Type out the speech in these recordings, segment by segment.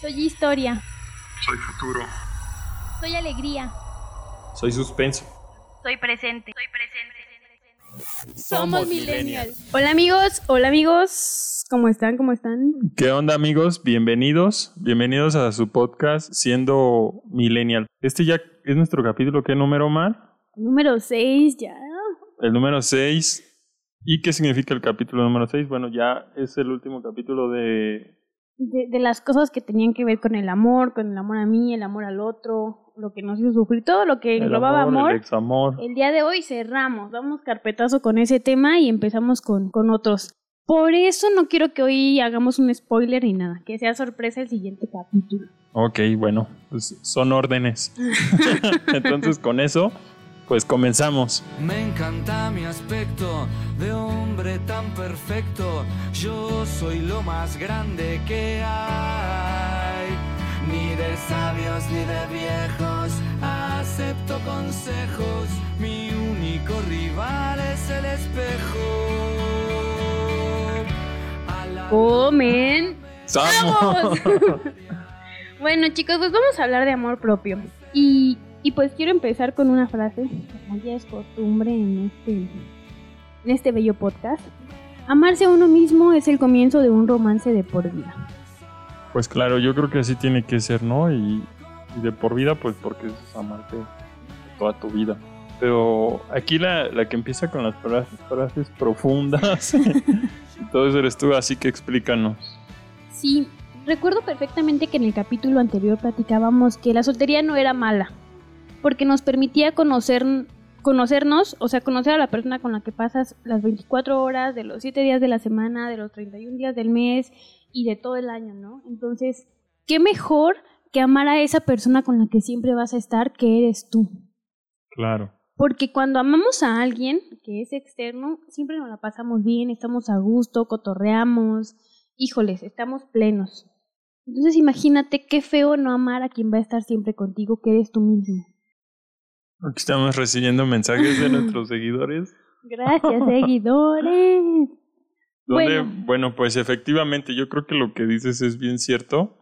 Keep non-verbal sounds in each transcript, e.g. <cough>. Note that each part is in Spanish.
Soy historia. Soy futuro. Soy alegría. Soy suspenso. Soy presente. Soy presente. Somos millennials. Hola amigos, hola amigos. ¿Cómo están? ¿Cómo están? ¿Qué onda amigos? Bienvenidos. Bienvenidos a su podcast Siendo Millennial. Este ya es nuestro capítulo. ¿Qué número, Mar? Número 6 ya. El número 6. ¿Y qué significa el capítulo número 6? Bueno, ya es el último capítulo de... De, de las cosas que tenían que ver con el amor, con el amor a mí, el amor al otro, lo que nos hizo sufrir, todo lo que el englobaba amor. El día de hoy cerramos, damos carpetazo con ese tema y empezamos con, con otros. Por eso no quiero que hoy hagamos un spoiler ni nada, que sea sorpresa el siguiente capítulo. Ok, bueno, pues son órdenes. <laughs> <laughs> Entonces con eso, pues comenzamos. Me encanta mi aspecto de hombre tan perfecto. Yo soy lo más grande que hay. Ni de sabios ni de viejos acepto consejos. Mi único rival es el espejo. A la- ¡Comenzamos! <laughs> bueno chicos, pues vamos a hablar de amor propio. Y, y pues quiero empezar con una frase, como ya es costumbre en este, en este bello podcast. Amarse a uno mismo es el comienzo de un romance de por vida. Pues claro, yo creo que así tiene que ser, ¿no? Y, y de por vida, pues porque es amarte toda tu vida. Pero aquí la, la que empieza con las frases, frases profundas, <laughs> eso eres tú, así que explícanos. Sí, recuerdo perfectamente que en el capítulo anterior platicábamos que la soltería no era mala, porque nos permitía conocer, conocernos, o sea, conocer a la persona con la que pasas las 24 horas de los 7 días de la semana, de los 31 días del mes y de todo el año, ¿no? Entonces, ¿qué mejor que amar a esa persona con la que siempre vas a estar que eres tú? Claro. Porque cuando amamos a alguien que es externo, siempre nos la pasamos bien, estamos a gusto, cotorreamos, híjoles, estamos plenos. Entonces imagínate qué feo no amar a quien va a estar siempre contigo, que eres tú mismo. Aquí estamos recibiendo mensajes de <laughs> nuestros seguidores. Gracias, <laughs> seguidores. Donde, Bueno. bueno. pues efectivamente, yo creo que lo que dices es bien cierto.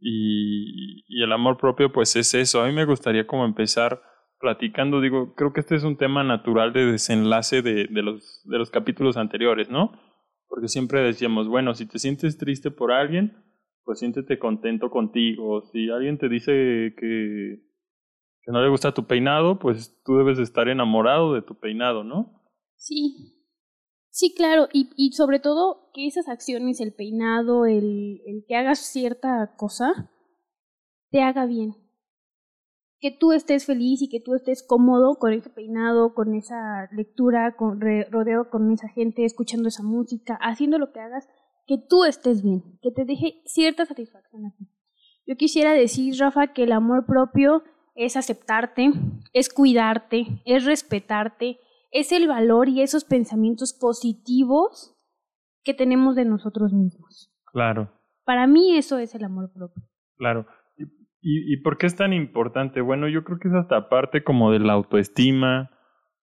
Y, y el amor propio, pues es eso. A mí me gustaría como empezar platicando, digo, creo que este es un tema natural de desenlace de, de, los, de los capítulos anteriores, ¿no? Porque siempre decíamos, bueno, si te sientes triste por alguien, pues siéntete contento contigo. Si alguien te dice que, que no le gusta tu peinado, pues tú debes de estar enamorado de tu peinado, ¿no? Sí. Sí, claro, y, y sobre todo que esas acciones, el peinado, el, el que hagas cierta cosa, te haga bien. Que tú estés feliz y que tú estés cómodo con ese peinado, con esa lectura, con, rodeado con esa gente, escuchando esa música, haciendo lo que hagas, que tú estés bien, que te deje cierta satisfacción a ti. Yo quisiera decir, Rafa, que el amor propio es aceptarte, es cuidarte, es respetarte, es el valor y esos pensamientos positivos que tenemos de nosotros mismos. Claro. Para mí eso es el amor propio. Claro. ¿Y, y, y por qué es tan importante? Bueno, yo creo que es hasta parte como de la autoestima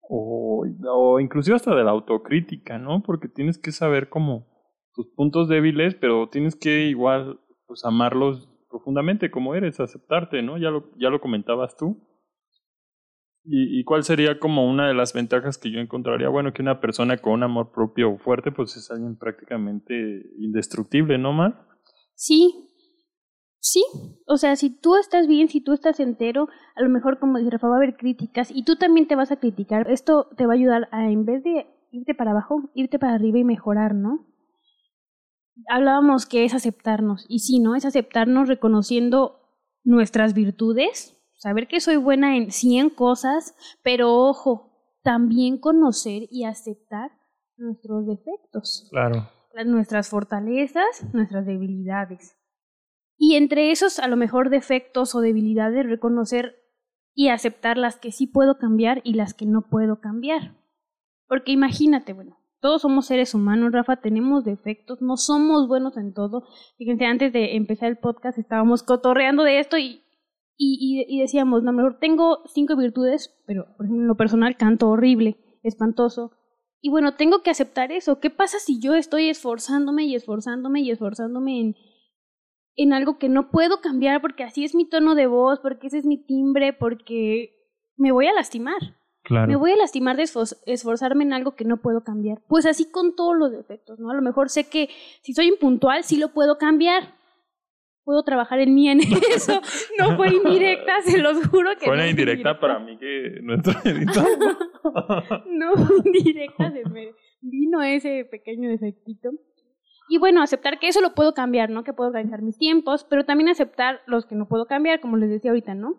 o, o inclusive hasta de la autocrítica, ¿no? Porque tienes que saber como tus puntos débiles, pero tienes que igual pues amarlos profundamente como eres, aceptarte, ¿no? Ya lo, ya lo comentabas tú. ¿Y, ¿Y cuál sería como una de las ventajas que yo encontraría? Bueno, que una persona con un amor propio fuerte, pues es alguien prácticamente indestructible, ¿no, Mar? Sí, sí. O sea, si tú estás bien, si tú estás entero, a lo mejor, como dice Rafa, va a haber críticas y tú también te vas a criticar. Esto te va a ayudar a, en vez de irte para abajo, irte para arriba y mejorar, ¿no? Hablábamos que es aceptarnos. Y sí, ¿no? Es aceptarnos reconociendo nuestras virtudes, saber que soy buena en 100 cosas, pero ojo, también conocer y aceptar nuestros defectos Claro. las- nuestras fortalezas, nuestras debilidades. Y entre esos, a lo mejor, defectos o debilidades, reconocer y aceptar las que sí puedo cambiar y las que no puedo cambiar. Porque imagínate, bueno, todos somos seres humanos, Rafa, tenemos defectos, no somos buenos en todo. Fíjense, antes de empezar el podcast estábamos cotorreando de esto y, y, y, y decíamos, no, mejor tengo cinco virtudes, pero por ejemplo, en lo personal canto horrible, espantoso, y bueno, tengo que aceptar eso. ¿Qué pasa si yo estoy esforzándome y esforzándome y esforzándome en, en algo que no puedo cambiar porque así es mi tono de voz, porque ese es mi timbre, porque me voy a lastimar. Claro. Me voy a lastimar de esfor- esforzarme en algo que no puedo cambiar. Pues así con todos los defectos, ¿no? A lo mejor sé que si soy impuntual sí lo puedo cambiar. Puedo trabajar en mí en <laughs> eso. No fue indirecta, se los juro que Fue no una indirecta para mí que nuestro editor. <laughs> No fue indirecta, se me vino ese pequeño defectito. Y bueno, aceptar que eso lo puedo cambiar, ¿no? Que puedo organizar mis tiempos, pero también aceptar los que no puedo cambiar, como les decía ahorita, ¿no?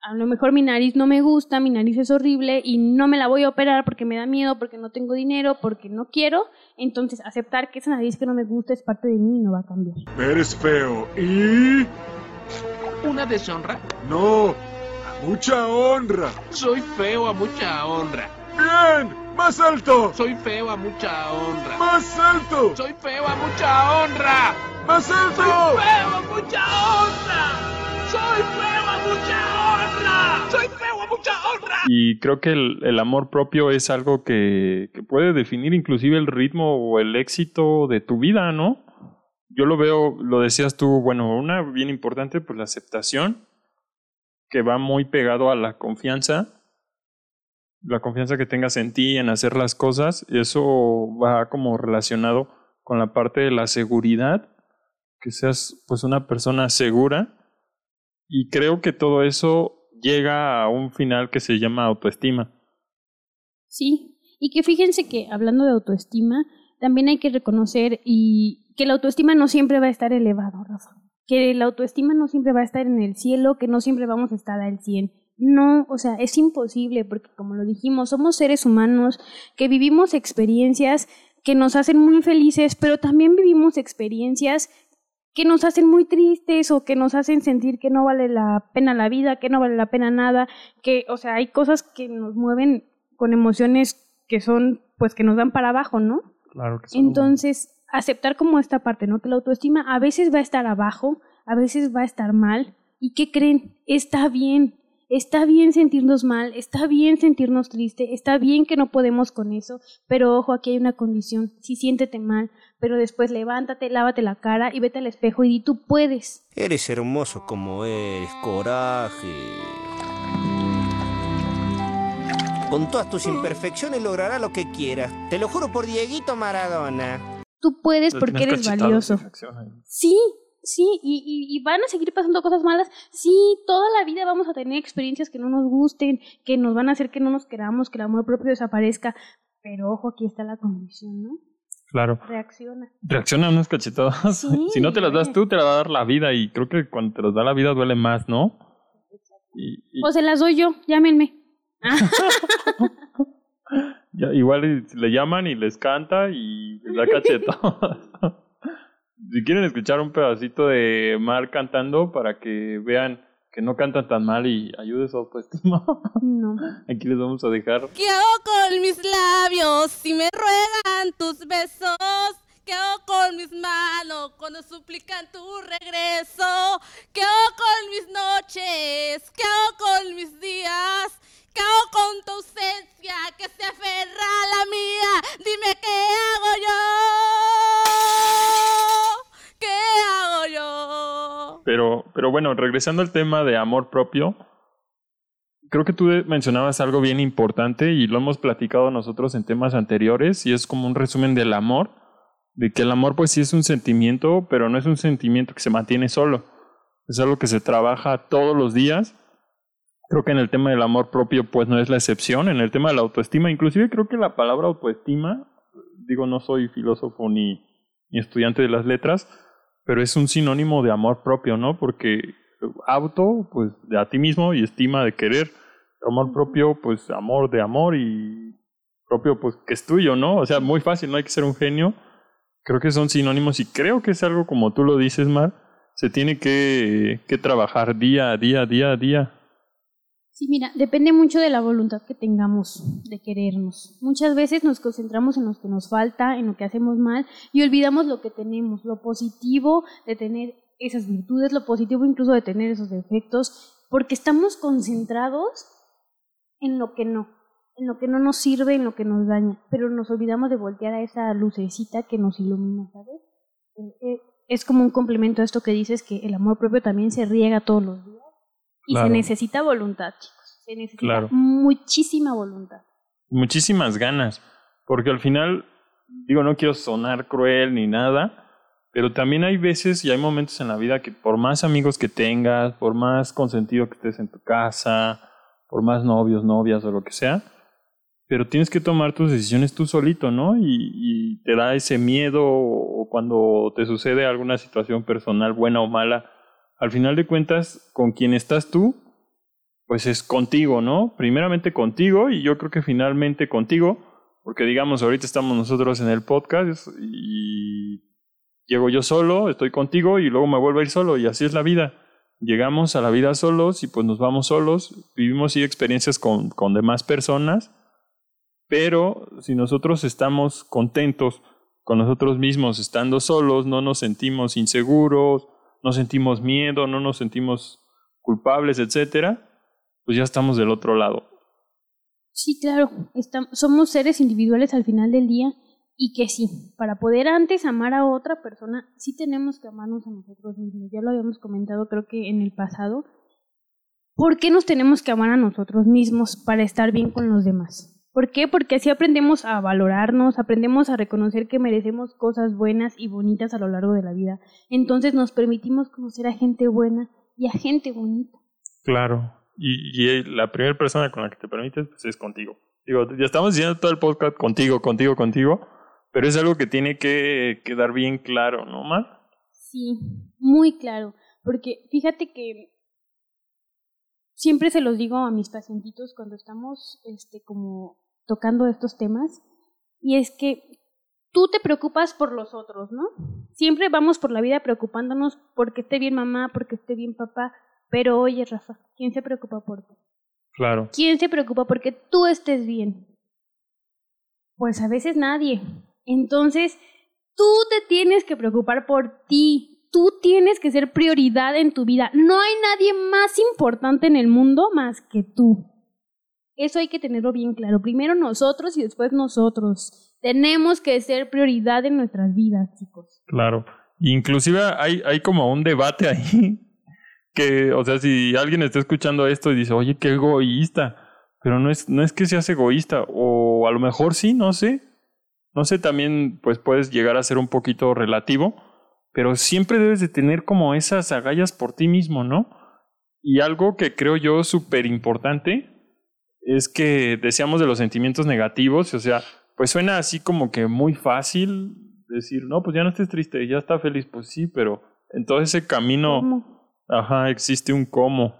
A lo mejor mi nariz no me gusta, mi nariz es horrible y no me la voy a operar porque me da miedo, porque no tengo dinero, porque no quiero. Entonces, aceptar que esa nariz que no me gusta es parte de mí y no va a cambiar. Eres feo y... ¿Una deshonra? No, a mucha honra. Soy feo a mucha honra. Bien, más alto. Soy feo a mucha honra. Más alto. Soy feo a mucha honra. Más alto. Soy feo a mucha honra. Soy feo a mucha honra. Soy feo a mucha honra. Y creo que el, el amor propio es algo que, que puede definir inclusive el ritmo o el éxito de tu vida, ¿no? Yo lo veo, lo decías tú, bueno, una bien importante, pues la aceptación, que va muy pegado a la confianza, la confianza que tengas en ti, en hacer las cosas, eso va como relacionado con la parte de la seguridad, que seas pues una persona segura, y creo que todo eso llega a un final que se llama autoestima. Sí, y que fíjense que hablando de autoestima, también hay que reconocer y que la autoestima no siempre va a estar elevado, Rafa. Que la autoestima no siempre va a estar en el cielo, que no siempre vamos a estar al 100. No, o sea, es imposible porque como lo dijimos, somos seres humanos que vivimos experiencias que nos hacen muy felices, pero también vivimos experiencias que nos hacen muy tristes o que nos hacen sentir que no vale la pena la vida, que no vale la pena nada, que, o sea, hay cosas que nos mueven con emociones que son, pues, que nos dan para abajo, ¿no? Claro que Entonces, aceptar como esta parte, ¿no? Que la autoestima a veces va a estar abajo, a veces va a estar mal. ¿Y qué creen? Está bien. Está bien sentirnos mal, está bien sentirnos triste, está bien que no podemos con eso, pero ojo, aquí hay una condición. Sí, siéntete mal, pero después levántate, lávate la cara y vete al espejo y di tú puedes. Eres hermoso como eres, coraje. Con todas tus imperfecciones lograrás lo que quieras. Te lo juro por Dieguito Maradona. Tú puedes porque eres valioso. Sí, sí, y, y, y van a seguir pasando cosas malas. Sí, toda la vida vamos a tener experiencias que no nos gusten, que nos van a hacer que no nos queramos, que el amor propio desaparezca. Pero ojo, aquí está la condición, ¿no? Claro. Reacciona. Reacciona a unas cachetadas. Sí, <laughs> si no te las das tú, te las va a dar la vida. Y creo que cuando te las da la vida duele más, ¿no? Y, y O se las doy yo, llámenme. <laughs> ya- igual le llaman y les canta y les da <laughs> cachetadas. Si quieren escuchar un pedacito de Mar cantando para que vean que no cantan tan mal y ayude su autoestima, No. <laughs> aquí les vamos a dejar ¿Qué hago con mis labios si me ruegan tus besos? ¿Qué hago con mis manos cuando suplican tu regreso? ¿Qué hago con mis noches? ¿Qué hago con mis días? ¿Qué hago con tu ausencia que se aferra a la mía? Dime Pero, bueno, regresando al tema de amor propio, creo que tú mencionabas algo bien importante y lo hemos platicado nosotros en temas anteriores y es como un resumen del amor, de que el amor pues sí es un sentimiento, pero no es un sentimiento que se mantiene solo, es algo que se trabaja todos los días. Creo que en el tema del amor propio pues no es la excepción, en el tema de la autoestima, inclusive creo que la palabra autoestima, digo no soy filósofo ni, ni estudiante de las letras, pero es un sinónimo de amor propio, ¿no? Porque auto, pues de a ti mismo y estima de querer. Amor propio, pues amor de amor y propio, pues que es tuyo, ¿no? O sea, muy fácil, no hay que ser un genio. Creo que son sinónimos y creo que es algo como tú lo dices, Mar, se tiene que, que trabajar día a día, día a día. Sí, mira, depende mucho de la voluntad que tengamos de querernos. Muchas veces nos concentramos en lo que nos falta, en lo que hacemos mal y olvidamos lo que tenemos, lo positivo de tener esas virtudes, lo positivo incluso de tener esos defectos, porque estamos concentrados en lo que no, en lo que no nos sirve, en lo que nos daña, pero nos olvidamos de voltear a esa lucecita que nos ilumina, ¿sabes? Eh, eh, es como un complemento a esto que dices que el amor propio también se riega todos los días y Claro. se necesita voluntad, chicos. Se necesita Claro. muchísima voluntad. muchísimas ganas, porque al final, digo, no quiero sonar cruel ni nada, pero también hay veces y hay momentos en la vida que por más amigos que tengas, por más consentido que estés en tu casa, por más novios, novias o lo que sea, pero tienes que tomar tus decisiones tú solito, ¿no? Y, y te da ese miedo o cuando te sucede alguna situación personal buena o mala, al final de cuentas, con quien estás tú, pues es contigo, ¿no? Primeramente contigo y yo creo que finalmente contigo, porque digamos, ahorita estamos nosotros en el podcast y llego yo solo, estoy contigo y luego me vuelvo a ir solo y así es la vida. Llegamos a la vida solos y pues nos vamos solos, vivimos sí experiencias con, con demás personas, pero si nosotros estamos contentos con nosotros mismos estando solos, no nos sentimos inseguros, no sentimos miedo, no nos sentimos culpables, etcétera, pues ya estamos del otro lado. Sí, claro, estam- somos seres individuales al final del día y que sí, para poder antes amar a otra persona, sí tenemos que amarnos a nosotros mismos. Ya lo habíamos comentado creo que en el pasado. ¿Por qué nos tenemos que amar a nosotros mismos para estar bien con los demás? ¿Por qué? Porque así aprendemos a valorarnos, aprendemos a reconocer que merecemos cosas buenas y bonitas a lo largo de la vida. Entonces nos permitimos conocer a gente buena y a gente bonita. Claro. Y, y la primera persona con la que te permites pues es contigo. Digo, ya estamos diciendo todo el podcast contigo, contigo, contigo, pero es algo que tiene que quedar bien claro, ¿no, Mar? Sí, muy claro, porque fíjate que siempre se los digo a mis pacientitos cuando estamos este como tocando estos temas y es que tú te preocupas por los otros, ¿no? Siempre vamos por la vida preocupándonos porque esté bien mamá, porque esté bien papá, pero oye, Rafa, ¿quién se preocupa por ti? Claro. ¿Quién se preocupa porque tú estés bien? Pues a veces nadie. Entonces, tú te tienes que preocupar por ti. Tú tienes que ser prioridad en tu vida. No hay nadie más importante en el mundo más que tú. Eso hay que tenerlo bien claro. Primero nosotros y después nosotros. Tenemos que ser prioridad en nuestras vidas, chicos. Claro. Inclusive hay, hay como un debate ahí <laughs> que, o sea, si alguien está escuchando esto y dice, oye, qué egoísta, pero no es, no es que seas egoísta, o a lo mejor sí, no sé. No sé, también pues puedes llegar a ser un poquito relativo, pero siempre debes de tener como esas agallas por ti mismo, ¿no? Y algo que creo yo súper importante es que decíamos de los sentimientos negativos, o sea, pues suena así como que muy fácil decir, no, pues ya no estés triste, ya está feliz, pues sí, pero en todo ese camino, ¿Cómo? ajá, existe un cómo.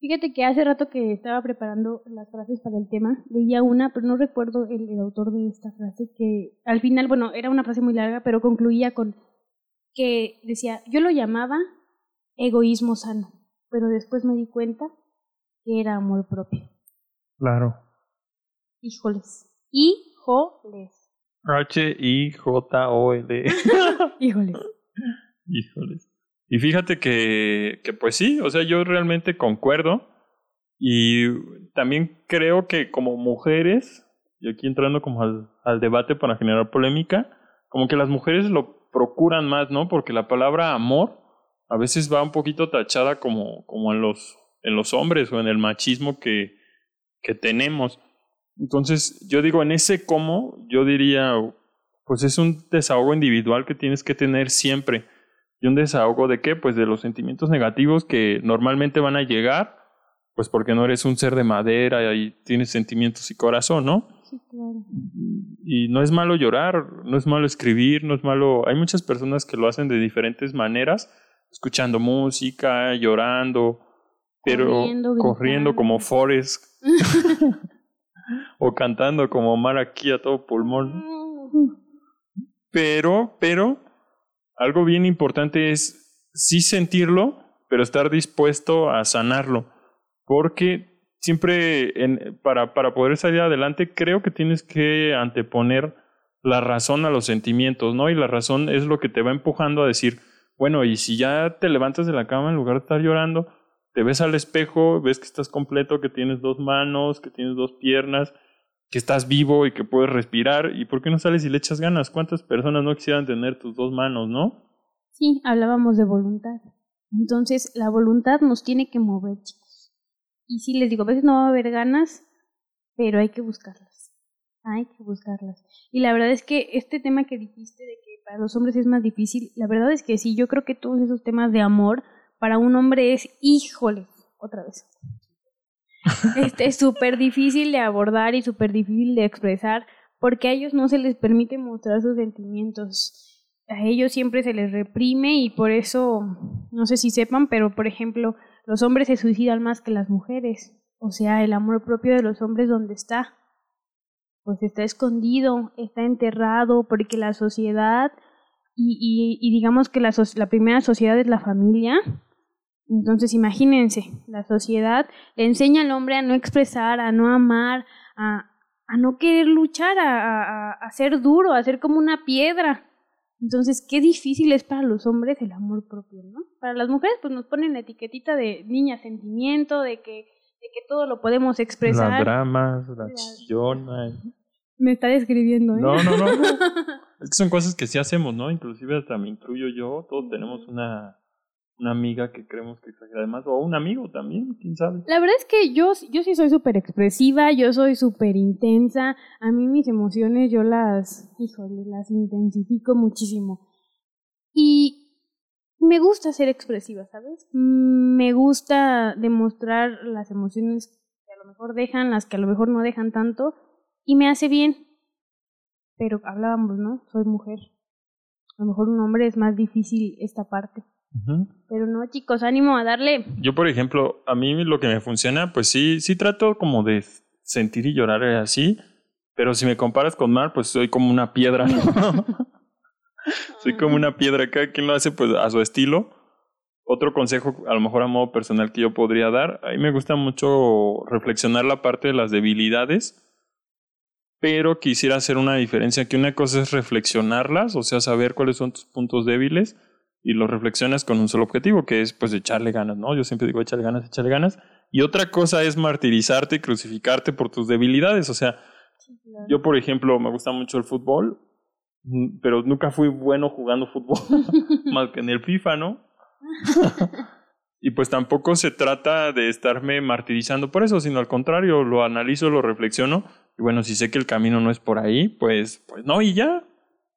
Fíjate que hace rato que estaba preparando las frases para el tema, leía una, pero no recuerdo el, el autor de esta frase, que al final, bueno, era una frase muy larga, pero concluía con que decía, yo lo llamaba egoísmo sano, pero después me di cuenta que era amor propio. Claro. Híjoles. Híjoles. H-I-J-O-L. <laughs> Híjoles. Híjoles. Y fíjate que, que, pues sí, o sea, yo realmente concuerdo. Y también creo que como mujeres, y aquí entrando como al, al debate para generar polémica, como que las mujeres lo procuran más, ¿no? Porque la palabra amor a veces va un poquito tachada como, como en, los, en los hombres o en el machismo que, que tenemos. Entonces, yo digo, en ese cómo, yo diría, pues es un desahogo individual que tienes que tener siempre. ¿Y un desahogo de qué? Pues de los sentimientos negativos que normalmente van a llegar, pues porque no eres un ser de madera y tienes sentimientos y corazón, ¿no? Sí, claro. Y no es malo llorar, no es malo escribir, no es malo... Hay muchas personas que lo hacen de diferentes maneras, escuchando música, llorando, pero Corriendo, como Forrest <laughs> o cantando como Omar aquí a todo pulmón. Pero, pero, algo bien importante es sí sentirlo, pero estar dispuesto a sanarlo. Porque siempre, en, para, para poder salir adelante, creo que tienes que anteponer la razón a los sentimientos, ¿no? Y la razón es lo que te va empujando a decir, bueno, y si ya te levantas de la cama en lugar de estar llorando, te ves al espejo, ves que estás completo, que tienes dos manos, que tienes dos piernas, que estás vivo y que puedes respirar. ¿Y por qué no sales y le echas ganas? ¿Cuántas personas no quisieran tener tus dos manos, no? Sí, hablábamos de voluntad. Entonces, la voluntad nos tiene que mover, chicos. Y sí, les digo, a veces no va a haber ganas, pero hay que buscarlas. Hay que buscarlas. Y la verdad es que este tema que dijiste de que para los hombres es más difícil, la verdad es que sí, yo creo que todos esos temas de amor para un hombre es, híjole, otra vez. Este es súper difícil de abordar y súper difícil de expresar porque a ellos no se les permite mostrar sus sentimientos. A ellos siempre se les reprime y por eso, no sé si sepan, pero por ejemplo, los hombres se suicidan más que las mujeres. O sea, el amor propio de los hombres, ¿dónde está? Pues está escondido, está enterrado, porque la sociedad, y, digamos que la primera sociedad es la familia, entonces imagínense, la sociedad le enseña al hombre a no expresar, a no amar, a, a no querer luchar, a, a, a ser duro, a ser como una piedra. Entonces, qué difícil es para los hombres el amor propio, ¿no? Para las mujeres, pues nos ponen la etiquetita de niña sentimiento, de que, de que todo lo podemos expresar. Las dramas, la La- chillona. Me está describiendo, ¿eh? No, no, no. <laughs> Es que son cosas que sí hacemos, ¿no? Inclusive hasta me incluyo yo. Todos tenemos una, una amiga que creemos que exagera además, o un amigo también, quién sabe. La verdad es que yo, yo sí soy súper expresiva, yo soy súper intensa. A mí mis emociones yo las, híjole, las intensifico muchísimo. Y me gusta ser expresiva, ¿sabes? Mm, Me gusta demostrar las emociones que a lo mejor dejan, las que a lo mejor no dejan tanto, y me hace bien. Pero hablábamos, ¿no? Soy mujer. A lo mejor un hombre es más difícil esta parte. Pero no, chicos, ánimo a darle. Yo, por ejemplo, a mí lo que me funciona, pues sí, sí trato como de sentir y llorar así, pero si me comparas con Mar, pues soy como una piedra. <laughs> soy como una piedra, cada quien lo hace pues a su estilo. Otro consejo, a lo mejor a modo personal que yo podría dar, a mí me gusta mucho reflexionar la parte de las debilidades, pero quisiera hacer una diferencia, que una cosa es reflexionarlas, o sea, saber cuáles son tus puntos débiles, y los reflexionas con un solo objetivo, que es pues echarle ganas, ¿no? Yo siempre digo echarle ganas, echarle ganas. Y otra cosa es martirizarte y crucificarte por tus debilidades. O sea, yo por ejemplo me gusta mucho el fútbol, pero nunca fui bueno jugando fútbol, <laughs> más que en el FIFA, ¿no? <laughs> y pues tampoco se trata de estarme martirizando por eso, sino al contrario, lo analizo, lo reflexiono. Y bueno, si sé que el camino no es por ahí, pues, pues no, y ya.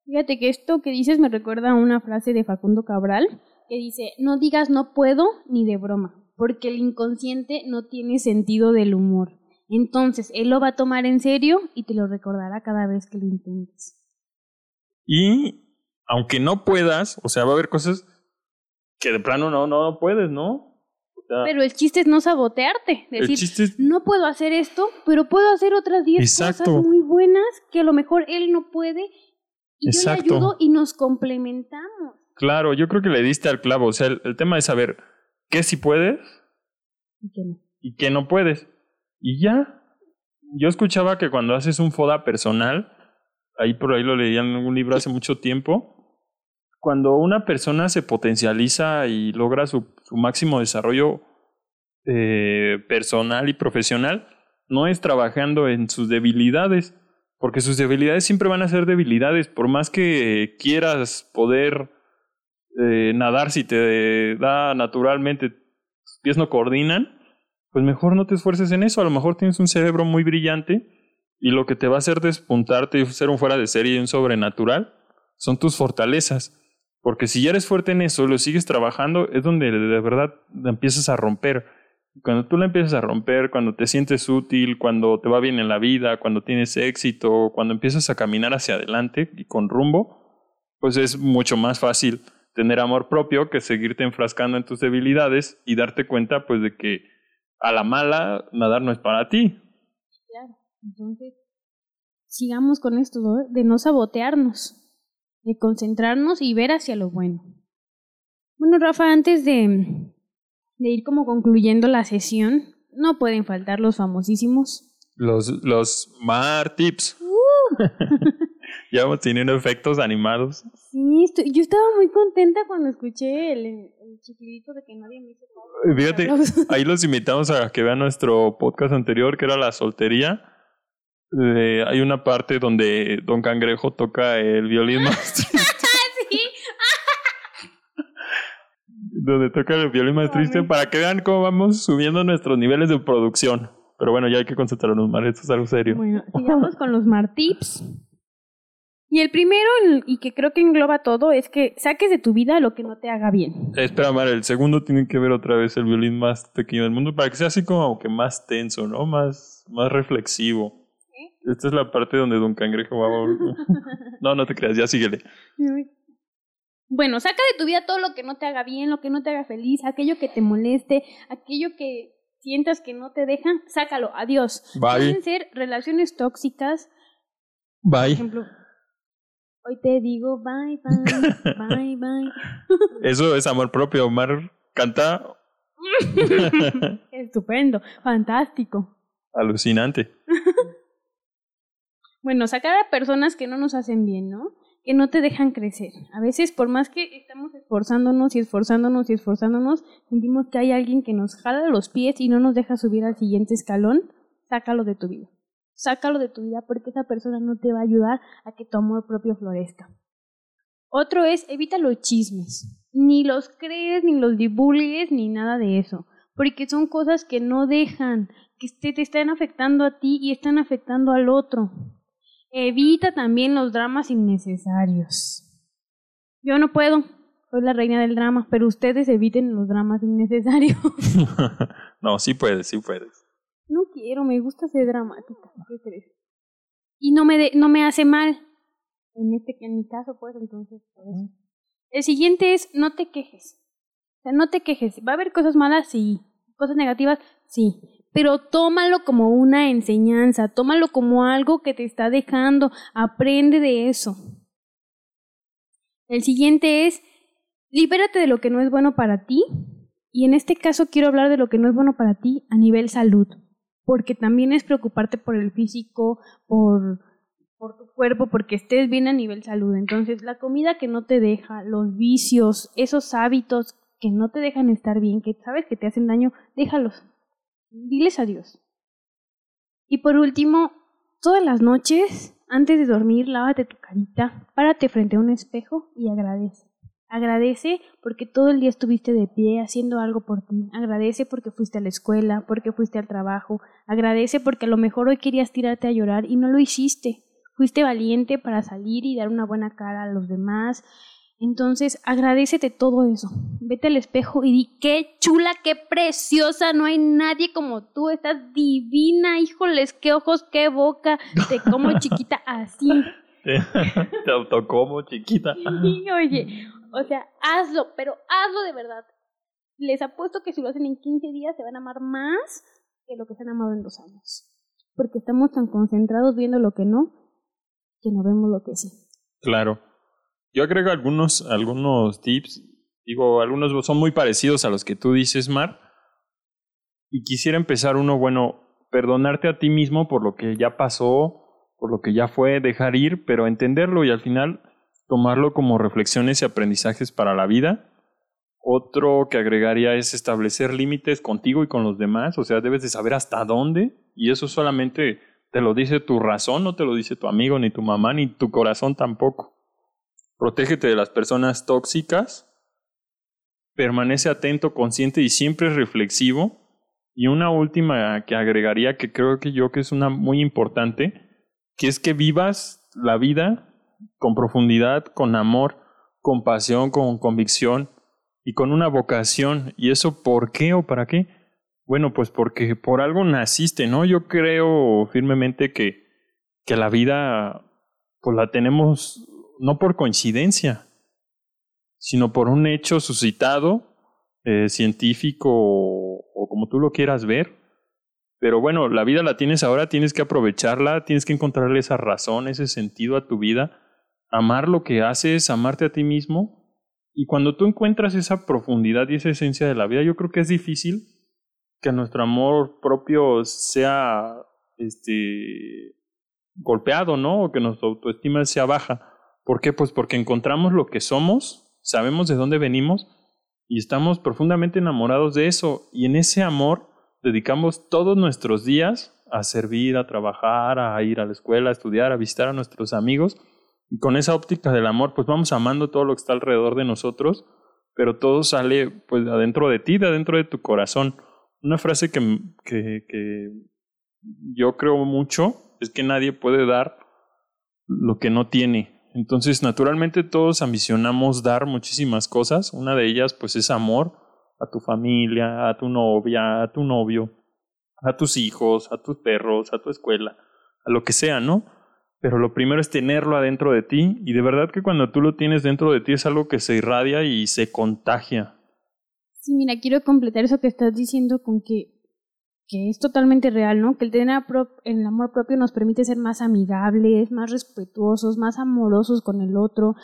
Fíjate que esto que dices me recuerda a una frase de Facundo Cabral que dice, no digas no puedo ni de broma, porque el inconsciente no tiene sentido del humor. Entonces, él lo va a tomar en serio y te lo recordará cada vez que lo intentes. Y aunque no puedas, o sea, va a haber cosas que de plano no, no puedes, ¿no? O sea, Pero el chiste es no sabotearte, el decir, chiste es, no puedo hacer esto, pero puedo hacer otras 10 Exacto. cosas muy buenas que a lo mejor él no puede y yo Exacto. le ayudo y nos complementamos. claro, yo creo que le diste al clavo, o sea, el, el tema es saber qué sí puedes ¿Y qué no? y qué no puedes. Y ya. Yo escuchaba que cuando haces un FODA personal, ahí por ahí lo leía en un libro hace mucho tiempo, cuando una persona se potencializa y logra su, su máximo desarrollo eh, personal y profesional, no es trabajando en sus debilidades, porque sus debilidades siempre van a ser debilidades, por más que quieras poder eh, nadar si te da naturalmente, tus pies no coordinan, pues mejor no te esfuerces en eso, a lo mejor tienes un cerebro muy brillante y lo que te va a hacer despuntarte y ser un fuera de serie y un sobrenatural son tus fortalezas. Porque si ya eres fuerte en eso, lo sigues trabajando, es donde de verdad empiezas a romper. Cuando tú la empiezas a romper, cuando te sientes útil, cuando te va bien en la vida, cuando tienes éxito, cuando empiezas a caminar hacia adelante y con rumbo, pues es mucho más fácil tener amor propio que seguirte enfrascando en tus debilidades y darte cuenta pues de que a la mala nadar no es para ti. Claro. Entonces, sigamos con esto, de no sabotearnos, de concentrarnos y ver hacia lo bueno. Bueno, Rafa, antes de, de ir como concluyendo la sesión, no pueden faltar los famosísimos. Los, los Mar Tips. <laughs> ya vamos teniendo efectos animados. Sí, estoy- yo estaba muy contenta cuando escuché el, el chiquitito de que nadie me hizo. Fíjate, <laughs> ahí los invitamos a que vean nuestro podcast anterior, que era la soltería. Eh, hay una parte donde Don Cangrejo toca el violín <laughs> más triste. Sí. Donde toca el violín más triste para que vean cómo vamos subiendo nuestros niveles de producción. Pero bueno, ya hay que concentrarnos más, esto es algo serio. Bueno, sigamos con los Martips. Y el primero, y que creo que engloba todo, es que saques de tu vida lo que no te haga bien. Eh, espera, Mar, el segundo tiene que ver otra vez el violín más pequeño del mundo para que sea así como que más tenso, ¿no? Más, más reflexivo. Esta es la parte donde Don Cangrejo va a... <laughs> No, no te creas, ya síguele. Bueno, saca de tu vida todo lo que no te haga bien, lo que no te haga feliz, aquello que te moleste, aquello que sientas que no te dejan, sácalo, adiós. Bye. Pueden ser relaciones tóxicas, por Bye. ejemplo, hoy te digo bye, bye, <laughs> bye, bye. Eso es amor propio. Mar canta <laughs> Estupendo, fantástico. alucinante. <laughs> Bueno, sacar a personas que no nos hacen bien, ¿no? Que no te dejan crecer. A veces, por más que estamos esforzándonos y esforzándonos y esforzándonos, sentimos que hay alguien que nos jala los pies y no nos deja subir al siguiente escalón. Sácalo de tu vida. Sácalo de tu vida porque esa persona no te va a ayudar a que tu amor propio florezca. Otro es, evita los chismes. Ni los crees, ni los divulgues, ni nada de eso. Porque son cosas que no dejan, que te, te están afectando a ti y están afectando al otro. Evita también los dramas innecesarios. Yo no puedo, soy la reina del drama, pero ustedes eviten los dramas innecesarios. <laughs> <laughs> no, sí puedes, sí puedes. no quiero, me gusta ser dramática. ¿qué crees? Y no me, de- no me hace mal. En este en mi caso, pues, entonces. por eso. El siguiente es no te quejes. O sea, no te quejes. ¿Va a haber cosas malas? Sí. ¿Cosas negativas? Sí. Pero tómalo como una enseñanza, tómalo como algo que te está dejando, aprende de eso. El siguiente es, libérate de lo que no es bueno para ti. Y en este caso quiero hablar de lo que no es bueno para ti a nivel salud, porque también es preocuparte por el físico, por, por tu cuerpo, porque estés bien a nivel salud. Entonces, la comida que no te deja, los vicios, esos hábitos que no te dejan estar bien, que sabes que te hacen daño, déjalos. Diles adiós. Y por último, todas las noches, antes de dormir, lávate tu carita, párate frente a un espejo y agradece. Agradece porque todo el día estuviste de pie haciendo algo por ti. Agradece porque fuiste a la escuela, porque fuiste al trabajo. Agradece porque a lo mejor hoy querías tirarte a llorar y no lo hiciste. Fuiste valiente para salir y dar una buena cara a los demás. Entonces, agradecete todo eso. Vete al espejo y di, qué chula, qué preciosa, no hay nadie como tú, estás divina, híjoles, qué ojos, qué boca, te como <laughs> chiquita así. Te, <laughs> te autocomo, chiquita. Sí, oye, o sea, hazlo, pero hazlo de verdad. Les apuesto que si lo hacen en 15 días se van a amar más que lo que se han amado en dos años. Porque estamos tan concentrados viendo lo que no, que no vemos lo que sí. Claro. Yo agrego algunos, algunos tips. Digo, algunos son muy parecidos a los que tú dices, Mar. Y quisiera empezar uno, bueno, perdonarte a ti mismo por lo que ya pasó, por lo que ya fue, dejar ir, pero entenderlo y al final tomarlo como reflexiones y aprendizajes para la vida. Otro que agregaría es establecer límites contigo y con los demás, o sea, debes de saber hasta dónde y eso solamente te lo dice tu razón, no te lo dice tu amigo, ni tu mamá, ni tu corazón tampoco. Protégete de las personas tóxicas, permanece atento, consciente y siempre reflexivo. Y una última que agregaría que creo que yo que es una muy importante, que es que vivas la vida con profundidad, con amor, con pasión, con convicción y con una vocación. ¿Y eso por qué o para qué? Bueno, pues porque por algo naciste, ¿no? Yo creo firmemente que, que la vida pues la tenemos no por coincidencia, sino por un hecho suscitado, eh, científico o, como tú lo quieras ver. Pero bueno, la vida la tienes ahora, tienes que aprovecharla, tienes que encontrarle esa razón, ese sentido a tu vida, amar lo que haces, amarte a ti mismo. Y cuando tú encuentras esa profundidad y esa esencia de la vida, yo creo que es difícil que nuestro amor propio sea este golpeado, ¿no? O que nuestra autoestima sea baja. ¿Por qué? Pues porque encontramos lo que somos, sabemos de dónde venimos y estamos profundamente enamorados de eso. Y en ese amor dedicamos todos nuestros días a servir, a trabajar, a ir a la escuela, a estudiar, a visitar a nuestros amigos. Y con esa óptica del amor, pues vamos amando todo lo que está alrededor de nosotros, pero todo sale pues adentro de ti, de adentro de tu corazón. Una frase que, que, que yo creo mucho es que nadie puede dar lo que no tiene. Entonces, naturalmente todos ambicionamos dar muchísimas cosas. Una de ellas, pues, es amor a tu familia, a tu novia, a tu novio, a tus hijos, a tus perros, a tu escuela, a lo que sea, ¿no? Pero lo primero es tenerlo adentro de ti y de verdad que cuando tú lo tienes dentro de ti es algo que se irradia y se contagia. Sí, mira, quiero completar eso que estás diciendo con que, que es totalmente real, ¿no? Que el tener el amor propio nos permite ser más amigables, más respetuosos, más amorosos con el otro,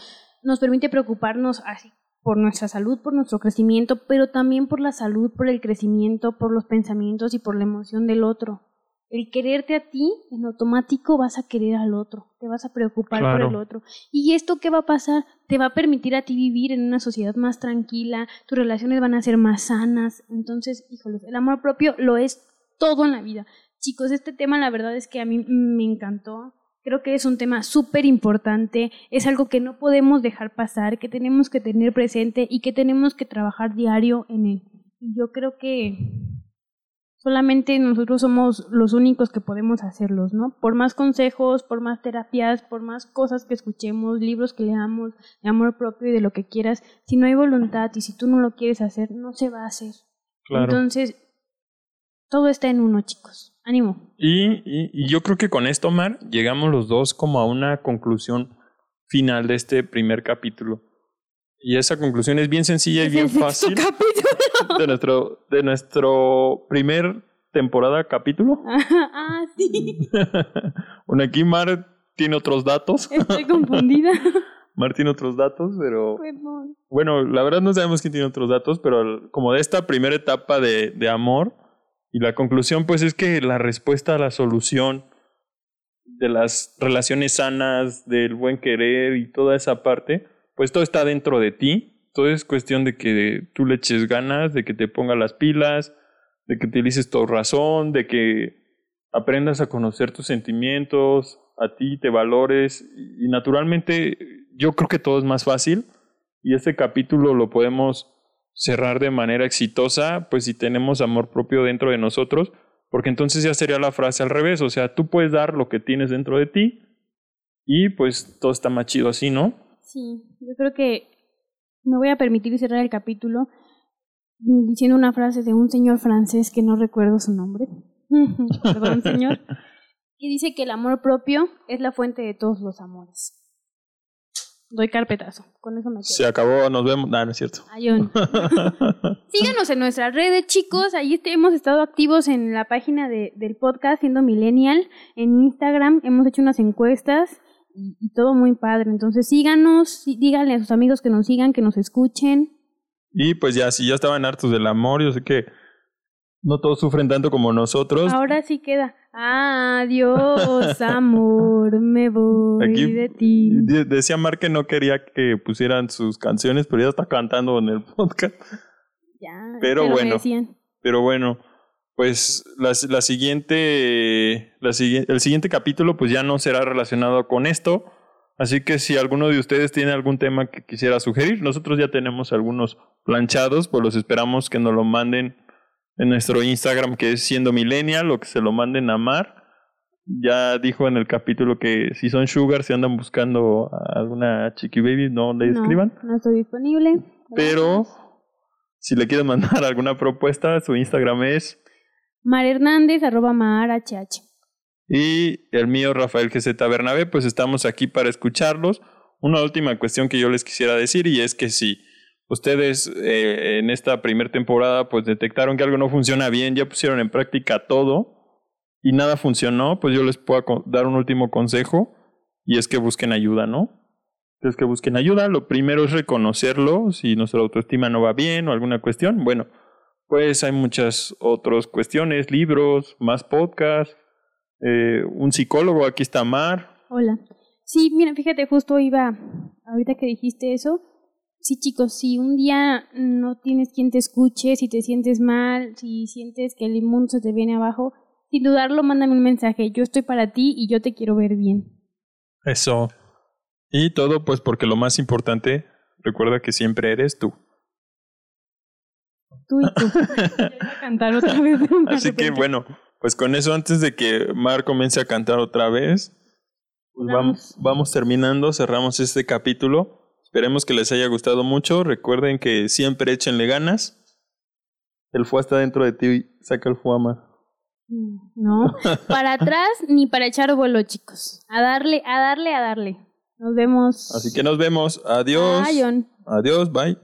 nos permite preocuparnos así por nuestra salud, por nuestro crecimiento, pero también por la salud, por el crecimiento, por los pensamientos y por la emoción del otro. El quererte a ti, en automático vas a querer al otro, te vas a preocupar por el otro. ¿Y esto qué va a pasar? Te va a permitir a ti vivir en una sociedad más tranquila, tus relaciones van a ser más sanas. Entonces, híjoles, el amor propio lo es todo en la vida. Chicos, este tema la verdad es que a mí me encantó. Creo que es un tema súper importante, es algo que no podemos dejar pasar, que tenemos que tener presente y que tenemos que trabajar diario en él. Y yo creo que solamente nosotros somos los únicos que podemos hacerlos, ¿no? Por más consejos, por más terapias, por más cosas que escuchemos, libros que leamos, de amor propio y de lo que quieras, si no hay voluntad y si tú no lo quieres hacer, no se va a hacer. Entonces, todo está en uno, chicos. Ánimo. Y, y, yo creo que con esto, Mar, llegamos los dos como a una conclusión final de este primer capítulo. Y esa conclusión es bien sencilla y bien fácil. De nuestro, de nuestro primer temporada capítulo. <laughs> ah, sí. <laughs> bueno, aquí Mar tiene otros datos. Estoy <laughs> confundida. Mar tiene otros datos, pero... Bueno, la verdad no sabemos quién tiene otros datos, pero como de esta primera etapa de, de amor, y la conclusión, pues, es que la respuesta a la solución de las relaciones sanas, del buen querer y toda esa parte, pues todo está dentro de ti. Todo es cuestión de que tú le eches ganas, de que te pongas las pilas, de que utilices tu razón, de que aprendas a conocer tus sentimientos, a ti te valores y naturalmente yo creo que todo es más fácil y este capítulo lo podemos cerrar de manera exitosa, pues si tenemos amor propio dentro de nosotros, porque entonces ya sería la frase al revés, o sea, tú puedes dar lo que tienes dentro de ti y pues todo está más chido así, ¿no? Sí, yo creo que me voy a permitir cerrar el capítulo diciendo una frase de un señor francés que no recuerdo su nombre, <laughs> perdón señor, <laughs> y dice que el amor propio es la fuente de todos los amores doy carpetazo. Con eso me quedo. Se acabó, nos vemos. No, no es cierto. <laughs> Síganos en nuestras redes, chicos. Ahí hemos estado activos en la página de, del podcast, siendo Millennial. En Instagram hemos hecho unas encuestas y, todo muy padre. Entonces síganos, díganle a sus amigos que nos sigan, que nos escuchen. Y pues ya, si ya estaban hartos del amor, yo sé que no todos sufren tanto como nosotros. Ahora sí queda. Adiós, <laughs> amor, me voy de ti. Decía Mar que no quería que pusieran sus canciones, pero ya está cantando en el <laughs> podcast. Ya, pero bueno. Pero bueno, pues la, la siguiente, la, el siguiente capítulo pues ya no será relacionado con esto. Así que si alguno de ustedes tiene algún tema que quisiera sugerir, nosotros ya tenemos algunos planchados, pues los esperamos que nos lo manden en nuestro Instagram que es siendo millennial o que se lo manden a Mar. Ya dijo en el capítulo que si son sugar, si andan buscando a alguna chiqui baby, no le escriban. No estoy disponible. Pero si le quieren mandar <laughs> alguna propuesta, su Instagram es Mar Hernández, arroba Mar HH. Y el mío, Rafael GZ Bernabé, pues estamos aquí para escucharlos. Una última cuestión que yo les quisiera decir y es que si ustedes eh, en esta primera temporada pues detectaron que algo no funciona bien, ya pusieron en práctica todo y nada funcionó, pues yo les puedo dar un último consejo y es que busquen ayuda, ¿no? Es que busquen ayuda, lo primero es reconocerlo, si nuestra autoestima no va bien o alguna cuestión, bueno, pues hay muchas otras cuestiones, libros, más podcasts, eh, un psicólogo, aquí está Mar. Hola. Sí, mira, fíjate, justo iba, ahorita que dijiste eso, Sí, chicos, si un día no tienes quien te escuche, si te sientes mal, si sientes que el mundo se te viene abajo, sin dudarlo, mándame un mensaje. Yo estoy para ti y yo te quiero ver bien. Eso. Y todo pues porque lo más importante, recuerda que siempre eres tú. Tú y tú. <laughs> A cantar otra vez. Así que bueno, pues con eso antes de que Mar comience a cantar otra vez, pues Vamos. vamos terminando, cerramos este capítulo. Esperemos que les haya gustado mucho. Recuerden que siempre échenle ganas. El fue está dentro de ti, saca el fue Mar. No, <laughs> para atrás ni para echar vuelo, chicos. A darle, a darle, a darle. Nos vemos. Así que nos vemos. Adiós. Bye, John. Adiós, bye.